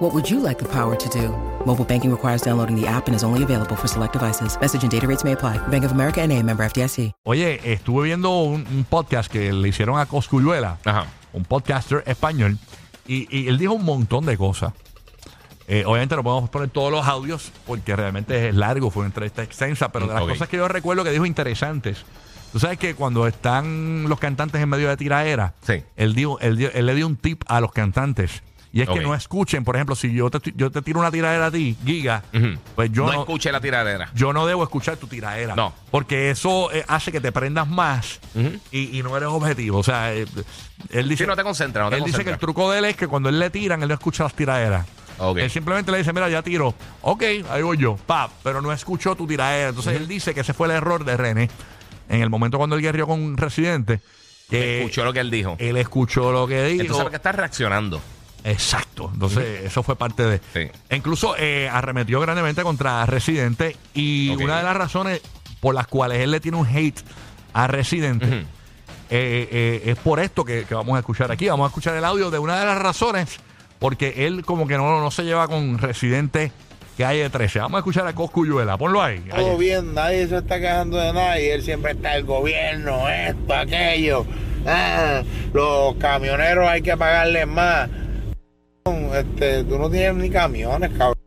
What would you like the power to do? Mobile banking requires downloading the app and is only available for select devices. Message and data rates may apply. Bank of America and a member FDIC. Oye, estuve viendo un, un podcast que le hicieron a Coscuyuela, Ajá. un podcaster español, y, y él dijo un montón de cosas. Eh, obviamente no podemos poner todos los audios porque realmente es largo, fue una entrevista extensa, pero de las Ok. cosas que yo recuerdo que dijo interesantes. Tú sabes que cuando están los cantantes en medio de tiraera, Sí. él, dio- él, dio- él le dio un tip a los cantantes. Y es que no escuchen, por ejemplo, si yo te, yo te tiro una tiradera a ti, Giga, pues yo no, no, escuche la tiradera. yo no debo escuchar tu tiraera. No. Porque eso eh, hace que te prendas más y, y no eres objetivo. O sea, eh, él dice. Sí, no te concentras, no te él dice que el truco de él es que cuando él le tiran, él no escucha las tiraderas. Ok. Él simplemente le dice, mira, ya tiro. Ok, ahí voy yo. Pa, pero no escuchó tu tiradera. Entonces él dice que ese fue el error de René en el momento cuando él guerrió con Residente. Que Escuchó lo que él dijo. él escuchó lo que dijo. Entonces, ¿por qué estás reaccionando? Exacto. Entonces, eso fue parte de. Sí. E Incluso eh, arremetió grandemente contra Residente. Y una de las razones por las cuales él le tiene un hate a Residente eh, eh, es por esto que, que vamos a escuchar aquí. Vamos a escuchar el audio de una de las razones porque él como que no, no se lleva con Residente que hay de 13. Vamos a escuchar a Coscuyuela. Ponlo ahí. todo bien, nadie se está quejando de nada y él siempre está el gobierno, esto, aquello. Ah, los camioneros hay que pagarles más. Este, tú no tienes ni camiones, cabrón.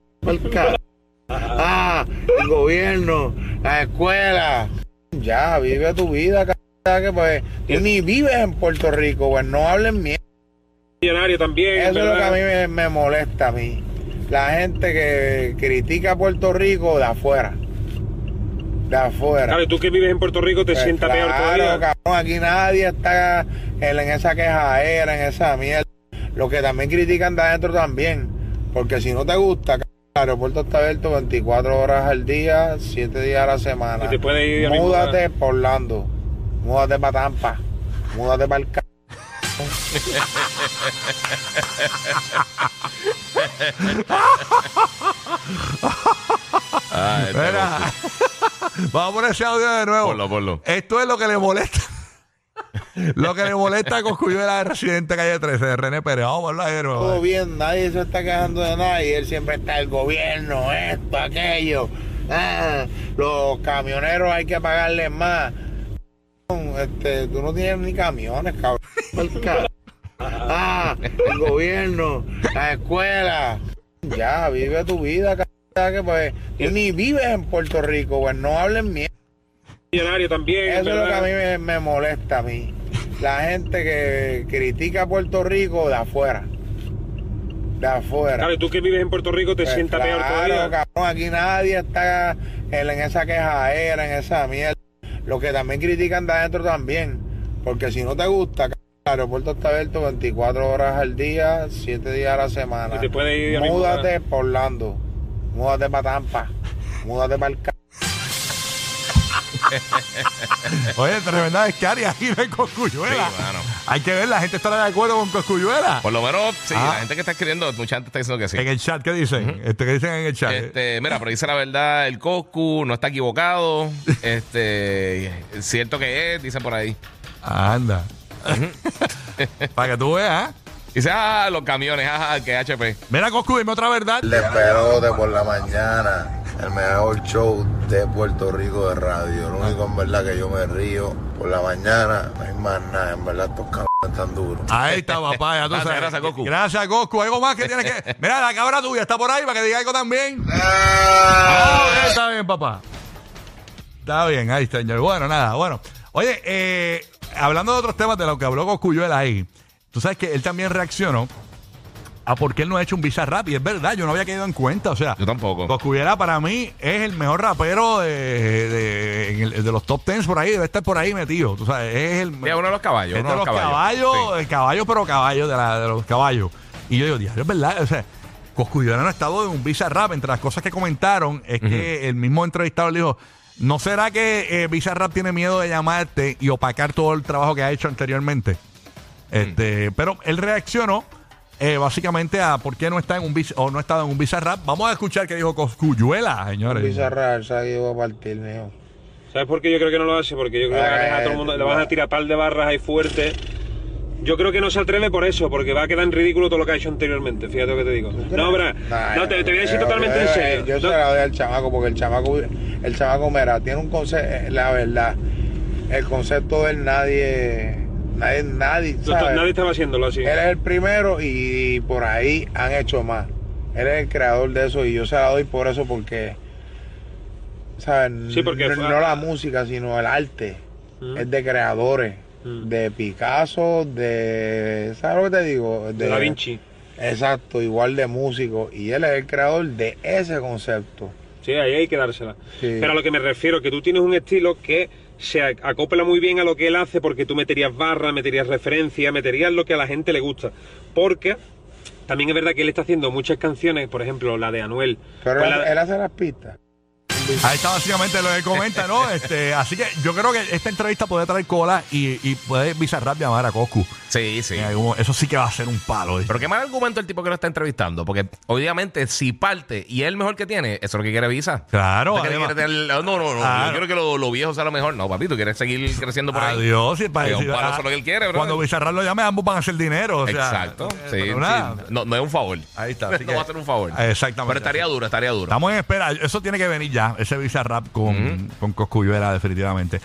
Ah, el gobierno, la escuela. Ya, vive tu vida, cabrón, que pues tú ni vives en Puerto Rico, pues no hablen mierda. millonario también. Eso es lo que a mí me, me molesta a mí. La gente que critica a Puerto Rico de afuera. De afuera. Claro, y tú que vives en Puerto Rico te Pues sientas peor claro, todavía. cabrón, aquí nadie está en, en esa quejadera, en esa mierda. Lo que también critican de adentro también. Porque si no te gusta, el aeropuerto está abierto 24 horas al día, 7 días a la semana. Y te ir Múdate por Orlando. Múdate para Tampa. Múdate para el ca- Ah, este Mira. Vamos a poner ese audio de nuevo. Ponlo, ponlo. Esto es lo que le molesta. Lo que le molesta a Coscuyuela de Residente Calle 13 de René Pérez. Vamos a nuevo. todo bien, nadie se está quejando de nada y él siempre está el gobierno, esto, aquello. Ah, los camioneros hay que pagarles más. Este, tú no tienes ni camiones, cabrón. Ah, el gobierno, la escuela. Ya, vive tu vida, cabrón, que pues tú ni vives en Puerto Rico, pues no hablen mierda. millonario también. Eso es lo que a mí me, me molesta a mí. La gente que critica a Puerto Rico de afuera. De afuera. Claro, y tú que vives en Puerto Rico te Pues sientas peor claro, todavía. cabrón, aquí nadie está en, en esa quejadera, en esa mierda. Lo que también critican de adentro también. Porque si no te gusta, cabrón, el aeropuerto está abierto 24 horas al día, 7 días a la semana. Y te puedes ir Múdate por Orlando. Múdate para Tampa. Múdate para el Oye, tremenda descarga aquí de Coscuyuela. Sí, mano. Hay que ver, la gente estará de acuerdo con Coscuyuela. Por lo menos, sí, Ah. la gente que está escribiendo, mucha gente está diciendo que sí. En el chat, ¿qué dicen? este, ¿Qué dicen en el chat? Este, mira, pero dice la verdad, el Coscu no está equivocado. Este, es cierto que es, dice por ahí. Anda. Para que tú veas. ¿eh? Dice, ah, los camiones, ajá, que HP. Mira, Coscu, dime otra verdad. Desperote por la mañana, el mejor show de Puerto Rico de radio. Lo único en verdad que yo me río por la mañana, no hay más nada, en verdad estos cabrones están duros. Ahí está, papá. Ya tú Gracias, sabes. gracias, Coscu. Gracias, Coscu. Algo más que tienes que. Mira, la cabra tuya está por ahí para que diga algo también. Ah, ok, está bien, papá. Está bien, ahí está, señor. Bueno, nada, bueno. Oye, eh, hablando de otros temas de lo que habló Coscuyuela ahí, tú sabes que él también reaccionó a por qué él no ha hecho un visa rap. Y es verdad, yo no había caído en cuenta. O sea, Yo tampoco. Coscuyuela para mí es el mejor rapero de, de, los top 10 por ahí. Debe estar por ahí metido. Tú sabes, es el. Sí, uno de los caballos. Es uno de los caballos, Sí. el caballo, pero caballo de, la, de los caballos. Y yo digo, diablo, es verdad. O sea, Coscuyuela no ha estado en un visa rap. Entre las cosas que comentaron es que el mismo entrevistador le dijo, ¿No será que eh, Bizarrap tiene miedo de llamarte y opacar todo el trabajo que ha hecho anteriormente? Este, Pero él reaccionó eh, básicamente a por qué no está en un Biz- o no ha estado en un Bizarrap. Vamos a escuchar qué dijo Coscuyuela, señores. Bizarra, sabe que iba a partir, mijo. ¿Sabes por qué yo creo que no lo hace? Porque yo creo que va a dejar a todo el mundo, le van a tirar par de barras ahí fuerte. Yo creo que no se atreve por eso, porque va a quedar en ridículo todo lo que ha hecho anteriormente. Fíjate lo que te digo. No, Nah, no, te, te voy a decir yo- totalmente en yo- serio. Yo No, se la doy al chamaco porque el chamaco, el chamaco, mira, tiene un concepto, la verdad, el concepto de él nadie, nadie, nadie, ¿sabes? nadie estaba haciéndolo así. Él es el primero y por ahí han hecho más. Él es el creador de eso y yo se la doy por eso porque, ¿sabes? Sí, porque no, fue- no la música, sino el arte. Mm. Es de creadores, Mm. de Picasso, de, ¿sabes lo que te digo? de Da Vinci. Exacto, igual de músico. Y él es el creador de ese concepto. Sí, ahí hay que dársela. Sí. Pero a lo que me refiero, que tú tienes un estilo que se ac- acopla muy bien a lo que él hace porque tú meterías barra, meterías referencia, meterías lo que a la gente le gusta. Porque también es verdad que él está haciendo muchas canciones, por ejemplo, la de Anuel. Pero Pues él, la- él hace las pistas. Ahí está básicamente lo que comenta, ¿no? Este, así que yo creo que esta entrevista puede traer cola y, y puede Bizarrap llamar a Coscu. Sí, sí. Eso sí que va a ser un palo. ¿eh? Pero qué mal argumento el tipo que lo está entrevistando. Porque obviamente, si parte y es el mejor que tiene, eso es lo que quiere Visa. Claro, ¿Tú quieres- además. quieres tener- no, no, no. Claro. Yo quiero que lo, lo viejo sea lo mejor. No, papi, tú quieres seguir creciendo por ahí. Adiós. si para un palo, ah, eso es lo que él quiere, bro. Cuando Bizarrap lo llame, ambos van a hacer dinero. o sea, Exacto. eh, Sí. No, no es un favor. Ahí está, así no que- va a ser un favor. Exactamente. Pero estaría duro, estaría duro. Estamos en espera. Eso tiene que venir ya, ese Bizarrap con, con Coscuyuela, definitivamente.